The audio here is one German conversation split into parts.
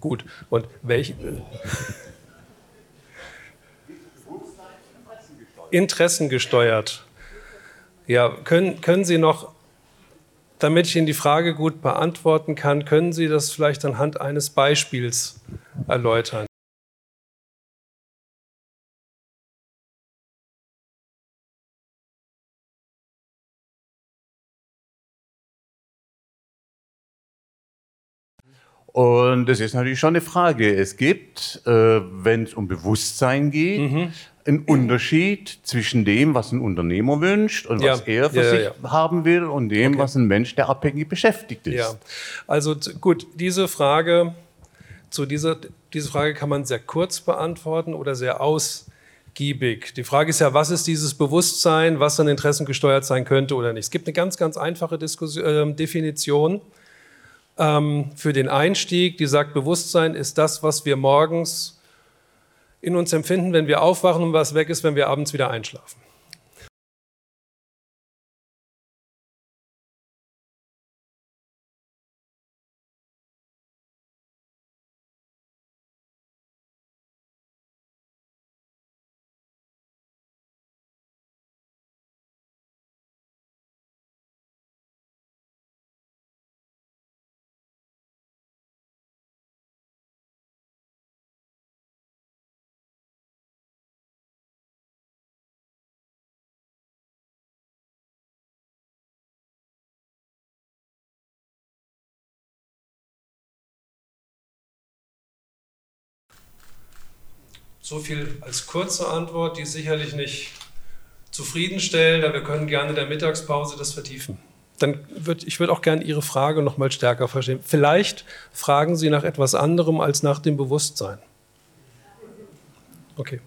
Gut, und welche. Interessen gesteuert. Ja, können, können Sie noch, damit ich Ihnen die Frage gut beantworten kann, können Sie das vielleicht anhand eines Beispiels erläutern? Und das ist natürlich schon eine Frage. Es gibt, äh, wenn es um Bewusstsein geht, mhm. einen Unterschied zwischen dem, was ein Unternehmer wünscht und ja. was er für ja, sich ja. haben will und dem, okay. was ein Mensch, der abhängig beschäftigt ist. Ja, also gut, diese Frage, zu dieser, diese Frage kann man sehr kurz beantworten oder sehr ausgiebig. Die Frage ist ja, was ist dieses Bewusstsein, was an Interessen gesteuert sein könnte oder nicht. Es gibt eine ganz, ganz einfache Diskussion, äh, Definition ähm, für den Einstieg, die sagt, Bewusstsein ist das, was wir morgens in uns empfinden, wenn wir aufwachen und was weg ist, wenn wir abends wieder einschlafen. So viel als kurze Antwort, die sicherlich nicht zufriedenstellend, aber wir können gerne in der Mittagspause das vertiefen. Dann würd, ich würde auch gerne Ihre Frage noch mal stärker verstehen. Vielleicht fragen Sie nach etwas anderem als nach dem Bewusstsein. Okay.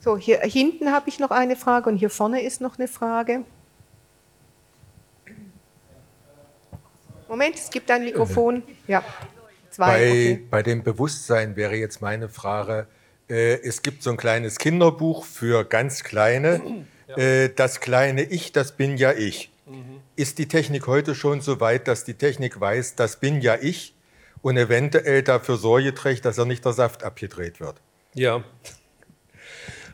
So, hier hinten habe ich noch eine Frage und hier vorne ist noch eine Frage. Moment, es gibt ein Mikrofon. Ja, zwei. Bei, okay. bei dem Bewusstsein wäre jetzt meine Frage, äh, es gibt so ein kleines Kinderbuch für ganz Kleine. Ja. Äh, das kleine Ich, das bin ja ich. Mhm. Ist die Technik heute schon so weit, dass die Technik weiß, das bin ja ich und eventuell dafür Sorge trägt, dass er nicht der Saft abgedreht wird? Ja.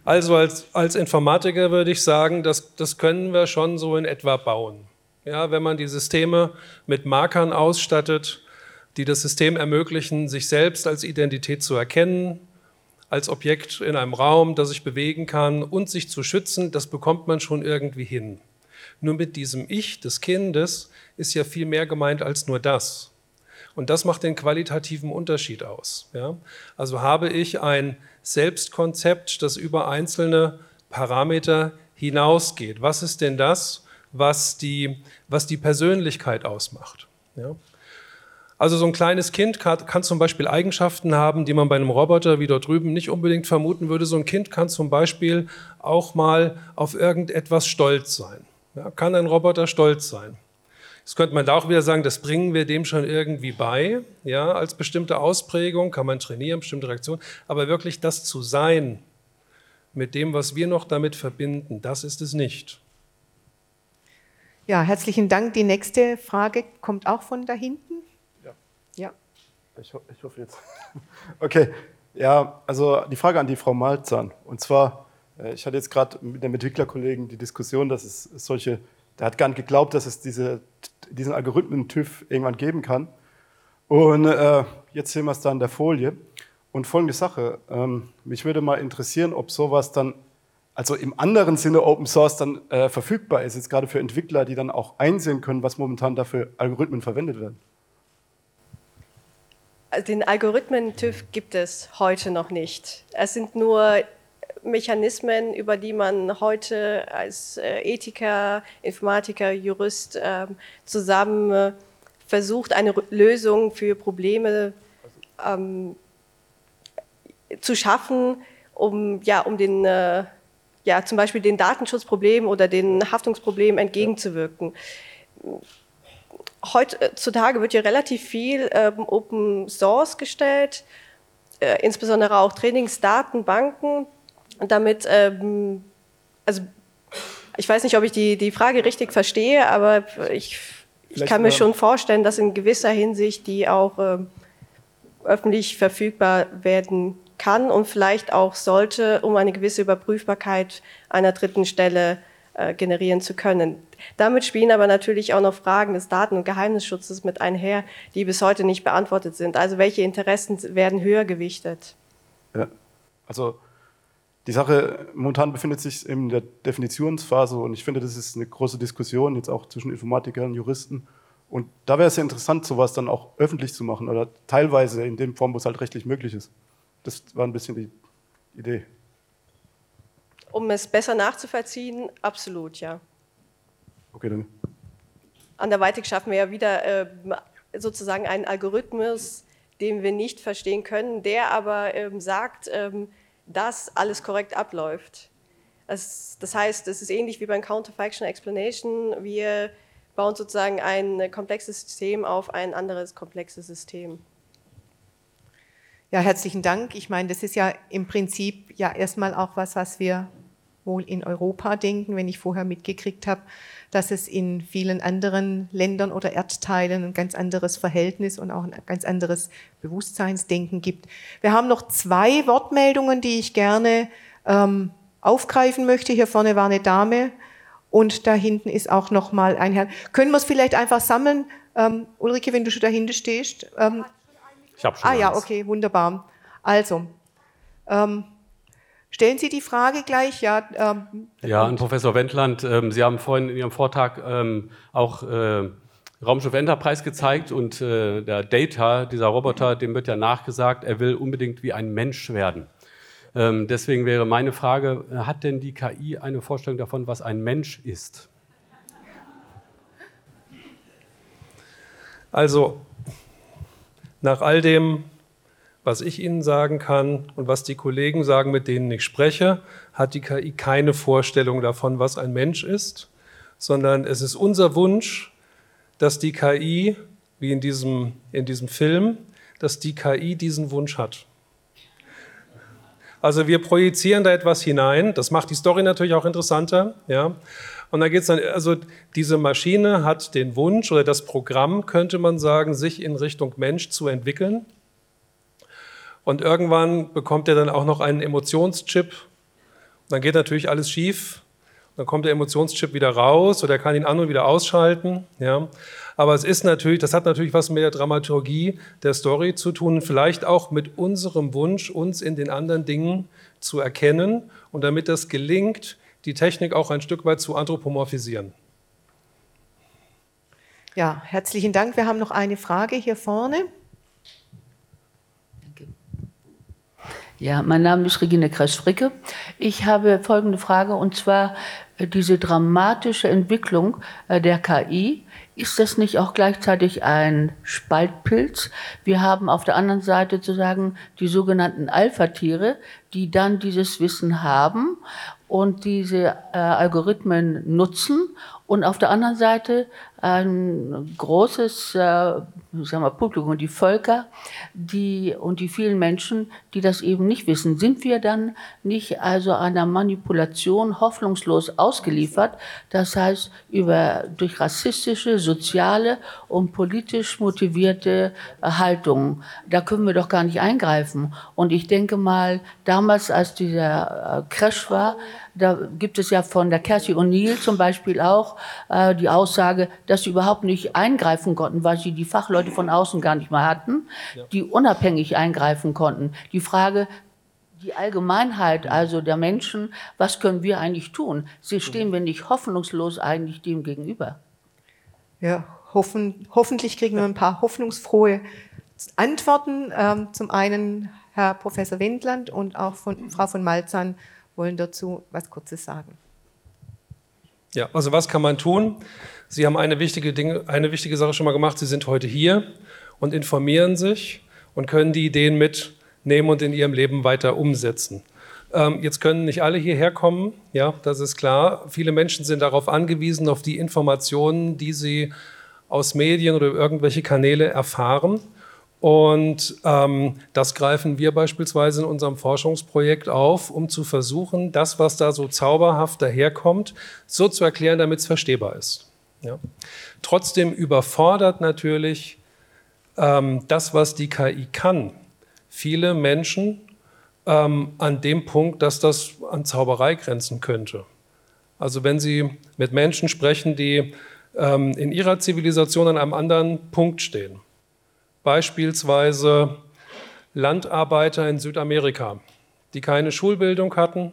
Also als, als Informatiker würde ich sagen, das, das können wir schon so in etwa bauen. Ja, wenn man die Systeme mit Markern ausstattet, die das System ermöglichen, sich selbst als Identität zu erkennen, als Objekt in einem Raum, das sich bewegen kann und sich zu schützen, das bekommt man schon irgendwie hin. Nur mit diesem Ich des Kindes ist ja viel mehr gemeint als nur das. Und das macht den qualitativen Unterschied aus. Ja? Also habe ich ein Selbstkonzept, das über einzelne Parameter hinausgeht. Was ist denn das, was die, was die Persönlichkeit ausmacht? Ja? Also so ein kleines Kind kann, kann, zum Beispiel Eigenschaften haben, die man bei einem Roboter wie dort drüben nicht unbedingt vermuten würde. So ein Kind kann zum Beispiel auch mal auf irgendetwas stolz sein. Ja, kann ein Roboter stolz sein? Jetzt könnte man da auch wieder sagen, das bringen wir dem schon irgendwie bei, ja, als bestimmte Ausprägung, kann man trainieren, bestimmte Reaktionen. Aber wirklich das zu sein, mit dem, was wir noch damit verbinden, das ist es nicht. Ja, herzlichen Dank. Die nächste Frage kommt auch von da Ich, ich hoffe jetzt. Okay, ja, also die Frage an die Frau Malzahn. Und zwar, äh, ich hatte jetzt gerade mit dem Entwicklerkollegen die Diskussion, dass es solche, der hat gar nicht geglaubt, dass es diese, diesen Algorithmen-TÜV irgendwann geben kann. Und äh, jetzt sehen wir es da in der Folie. Und folgende Sache, ähm, mich würde mal interessieren, ob sowas dann, also im anderen Sinne Open Source dann äh, verfügbar ist, jetzt gerade für Entwickler, die dann auch einsehen können, was momentan dafür Algorithmen verwendet werden. Den Algorithmen-TÜV gibt es heute noch nicht. Es sind nur Mechanismen, über die man heute als äh, Ethiker, Informatiker, Jurist ähm, zusammen äh, versucht, eine Lösung für Probleme ähm, zu schaffen, um, ja, um den, äh, ja, zum Beispiel den Datenschutzproblemen oder den Haftungsproblemen entgegenzuwirken heutzutage wird ja relativ viel ähm, Open Source gestellt, äh, insbesondere auch Trainingsdatenbanken, damit, ähm, also ich weiß nicht, ob ich die, die Frage richtig verstehe, aber ich, ich kann mir schon vorstellen, dass in gewisser Hinsicht die auch ähm, öffentlich verfügbar werden kann und vielleicht auch sollte, um eine gewisse Überprüfbarkeit einer dritten Stelle äh, generieren zu können. Damit spielen aber natürlich auch noch Fragen des Daten- und Geheimnisschutzes mit einher, die bis heute nicht beantwortet sind. Also welche Interessen werden höher gewichtet? Ja, also die Sache momentan befindet sich in der Definitionsphase und ich finde, das ist eine große Diskussion jetzt auch zwischen Informatikern und Juristen. Und da wäre es ja interessant, sowas dann auch öffentlich zu machen oder teilweise in dem Form, wo es halt rechtlich möglich ist. Das war ein bisschen die Idee. Um es besser nachzuvollziehen, absolut, ja. Okay, dann. Anderweitig schaffen wir ja wieder äh, sozusagen einen Algorithmus, den wir nicht verstehen können, der aber ähm, sagt, ähm, dass alles korrekt abläuft. Das, das heißt, es ist ähnlich wie beim Counterfaction Explanation. Wir bauen sozusagen ein komplexes System auf ein anderes komplexes System. Ja, herzlichen Dank. Ich meine, das ist ja im Prinzip ja erstmal auch was, was wir wohl in Europa denken, wenn ich vorher mitgekriegt habe, dass es in vielen anderen Ländern oder Erdteilen ein ganz anderes Verhältnis und auch ein ganz anderes Bewusstseinsdenken gibt. Wir haben noch zwei Wortmeldungen, die ich gerne ähm, aufgreifen möchte. Hier vorne war eine Dame und da hinten ist auch noch mal ein Herr. Können wir es vielleicht einfach sammeln, ähm, Ulrike, wenn du schon dahinter stehst? Ähm, ich habe schon. Ah ja, okay, wunderbar. Also ähm, Stellen Sie die Frage gleich, ja. Ähm, ja, an Professor Wendland. Ähm, Sie haben vorhin in Ihrem Vortrag ähm, auch äh, Raumschiff Enterprise gezeigt und äh, der Data, dieser Roboter, dem wird ja nachgesagt, er will unbedingt wie ein Mensch werden. Ähm, deswegen wäre meine Frage, hat denn die KI eine Vorstellung davon, was ein Mensch ist? Also, nach all dem, was ich Ihnen sagen kann und was die Kollegen sagen, mit denen ich spreche, hat die KI keine Vorstellung davon, was ein Mensch ist, sondern es ist unser Wunsch, dass die KI, wie in diesem, in diesem Film, dass die KI diesen Wunsch hat. Also wir projizieren da etwas hinein, das macht die Story natürlich auch interessanter, ja. Und da geht es dann, also diese Maschine hat den Wunsch oder das Programm, könnte man sagen, sich in Richtung Mensch zu entwickeln. Und irgendwann bekommt er dann auch noch einen Emotionschip. Dann geht natürlich alles schief. Dann kommt der Emotionschip wieder raus oder er kann ihn an und wieder ausschalten. Ja. Aber es ist natürlich, das hat natürlich was mit der Dramaturgie der Story zu tun, vielleicht auch mit unserem Wunsch, uns in den anderen Dingen zu erkennen und damit das gelingt, die Technik auch ein Stück weit zu anthropomorphisieren. Ja, herzlichen Dank. Wir haben noch eine Frage hier vorne. Ja, mein Name ist Regine Kreis-Fricke. Ich habe folgende Frage und zwar äh, diese dramatische Entwicklung äh, der KI. Ist das nicht auch gleichzeitig ein Spaltpilz? Wir haben auf der anderen Seite sozusagen die sogenannten Alpha-Tiere, die dann dieses Wissen haben und diese äh, Algorithmen nutzen und auf der anderen Seite ein großes äh, sagen wir, Publikum, die Völker die, und die vielen Menschen, die das eben nicht wissen. Sind wir dann nicht also einer Manipulation hoffnungslos ausgeliefert? Das heißt, über, durch rassistische, soziale und politisch motivierte Haltungen. Da können wir doch gar nicht eingreifen. Und ich denke mal, damals, als dieser äh, Crash war, da gibt es ja von der Cathy O'Neill zum Beispiel auch äh, die Aussage, dass sie überhaupt nicht eingreifen konnten, weil sie die Fachleute von außen gar nicht mehr hatten, ja. die unabhängig eingreifen konnten. Die Frage, die Allgemeinheit, also der Menschen, was können wir eigentlich tun? Sie stehen wir nicht hoffnungslos eigentlich dem gegenüber? Ja, hoffen, hoffentlich kriegen wir ein paar hoffnungsfrohe Antworten. Ähm, zum einen Herr Professor Wendland und auch von Frau von Malzahn wollen dazu was Kurzes sagen. Ja, also was kann man tun? Sie haben eine wichtige, Dinge, eine wichtige Sache schon mal gemacht. Sie sind heute hier und informieren sich und können die Ideen mitnehmen und in ihrem Leben weiter umsetzen. Ähm, jetzt können nicht alle hierher kommen, ja, das ist klar. Viele Menschen sind darauf angewiesen, auf die Informationen, die sie aus Medien oder irgendwelche Kanäle erfahren. Und ähm, das greifen wir beispielsweise in unserem Forschungsprojekt auf, um zu versuchen, das, was da so zauberhaft daherkommt, so zu erklären, damit es verstehbar ist. Ja. Trotzdem überfordert natürlich ähm, das, was die KI kann, viele Menschen ähm, an dem Punkt, dass das an Zauberei grenzen könnte. Also wenn Sie mit Menschen sprechen, die ähm, in ihrer Zivilisation an einem anderen Punkt stehen, beispielsweise Landarbeiter in Südamerika, die keine Schulbildung hatten,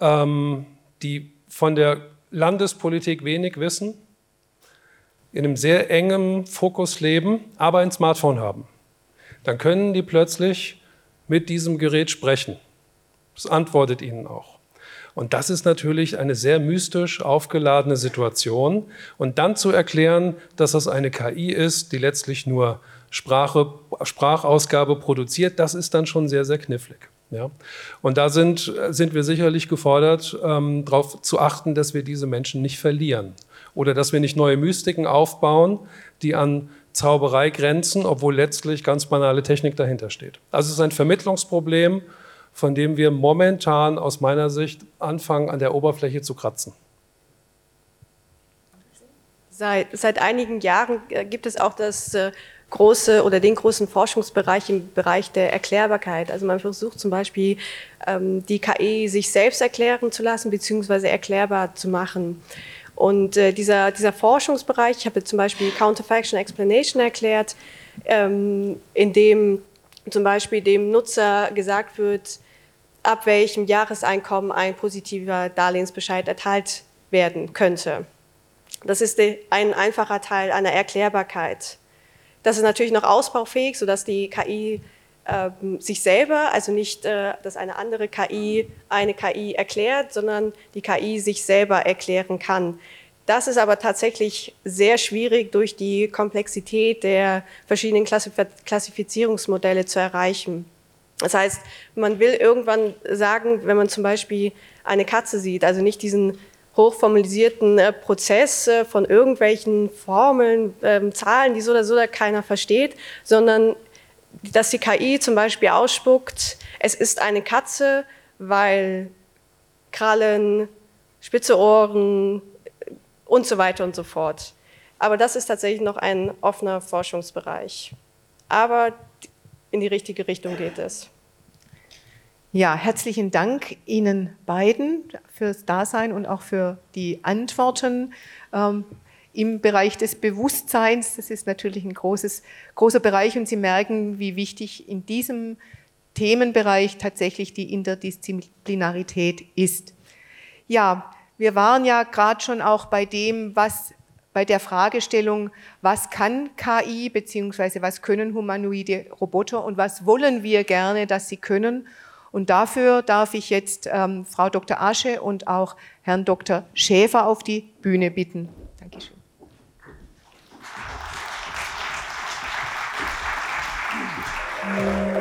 ähm, die von der Landespolitik wenig wissen, in einem sehr engen Fokus leben, aber ein Smartphone haben, dann können die plötzlich mit diesem Gerät sprechen. Das antwortet ihnen auch. Und das ist natürlich eine sehr mystisch aufgeladene Situation. Und dann zu erklären, dass das eine KI ist, die letztlich nur Sprache, Sprachausgabe produziert, das ist dann schon sehr, sehr knifflig. Ja? Und da sind, sind wir sicherlich gefordert, ähm, darauf zu achten, dass wir diese Menschen nicht verlieren oder dass wir nicht neue Mystiken aufbauen, die an Zauberei grenzen, obwohl letztlich ganz banale Technik dahinter steht. Also es ist ein Vermittlungsproblem, von dem wir momentan aus meiner Sicht anfangen, an der Oberfläche zu kratzen. Seit, seit einigen Jahren äh, gibt es auch das äh, große oder den großen Forschungsbereich im Bereich der Erklärbarkeit. Also man versucht zum Beispiel ähm, die KI sich selbst erklären zu lassen beziehungsweise erklärbar zu machen. Und äh, dieser, dieser Forschungsbereich, ich habe zum Beispiel Counterfaction Explanation erklärt, ähm, in dem zum Beispiel dem Nutzer gesagt wird, ab welchem Jahreseinkommen ein positiver Darlehensbescheid erteilt werden könnte. Das ist ein einfacher Teil einer Erklärbarkeit. Das ist natürlich noch ausbaufähig, sodass die KI äh, sich selber, also nicht, äh, dass eine andere KI eine KI erklärt, sondern die KI sich selber erklären kann. Das ist aber tatsächlich sehr schwierig durch die Komplexität der verschiedenen Klassifizierungsmodelle zu erreichen. Das heißt, man will irgendwann sagen, wenn man zum Beispiel eine Katze sieht, also nicht diesen hochformalisierten äh, Prozess äh, von irgendwelchen Formeln, äh, Zahlen, die so oder so keiner versteht, sondern dass die KI zum Beispiel ausspuckt, es ist eine Katze, weil Krallen, spitze Ohren und so weiter und so fort. Aber das ist tatsächlich noch ein offener Forschungsbereich. Aber in die richtige Richtung geht es. Ja, herzlichen Dank Ihnen beiden fürs Dasein und auch für die Antworten. Ähm, im Bereich des Bewusstseins. Das ist natürlich ein großes, großer Bereich und Sie merken, wie wichtig in diesem Themenbereich tatsächlich die Interdisziplinarität ist. Ja, wir waren ja gerade schon auch bei dem, was bei der Fragestellung, was kann KI beziehungsweise was können humanoide Roboter und was wollen wir gerne, dass sie können. Und dafür darf ich jetzt ähm, Frau Dr. Asche und auch Herrn Dr. Schäfer auf die Bühne bitten. Dankeschön. Música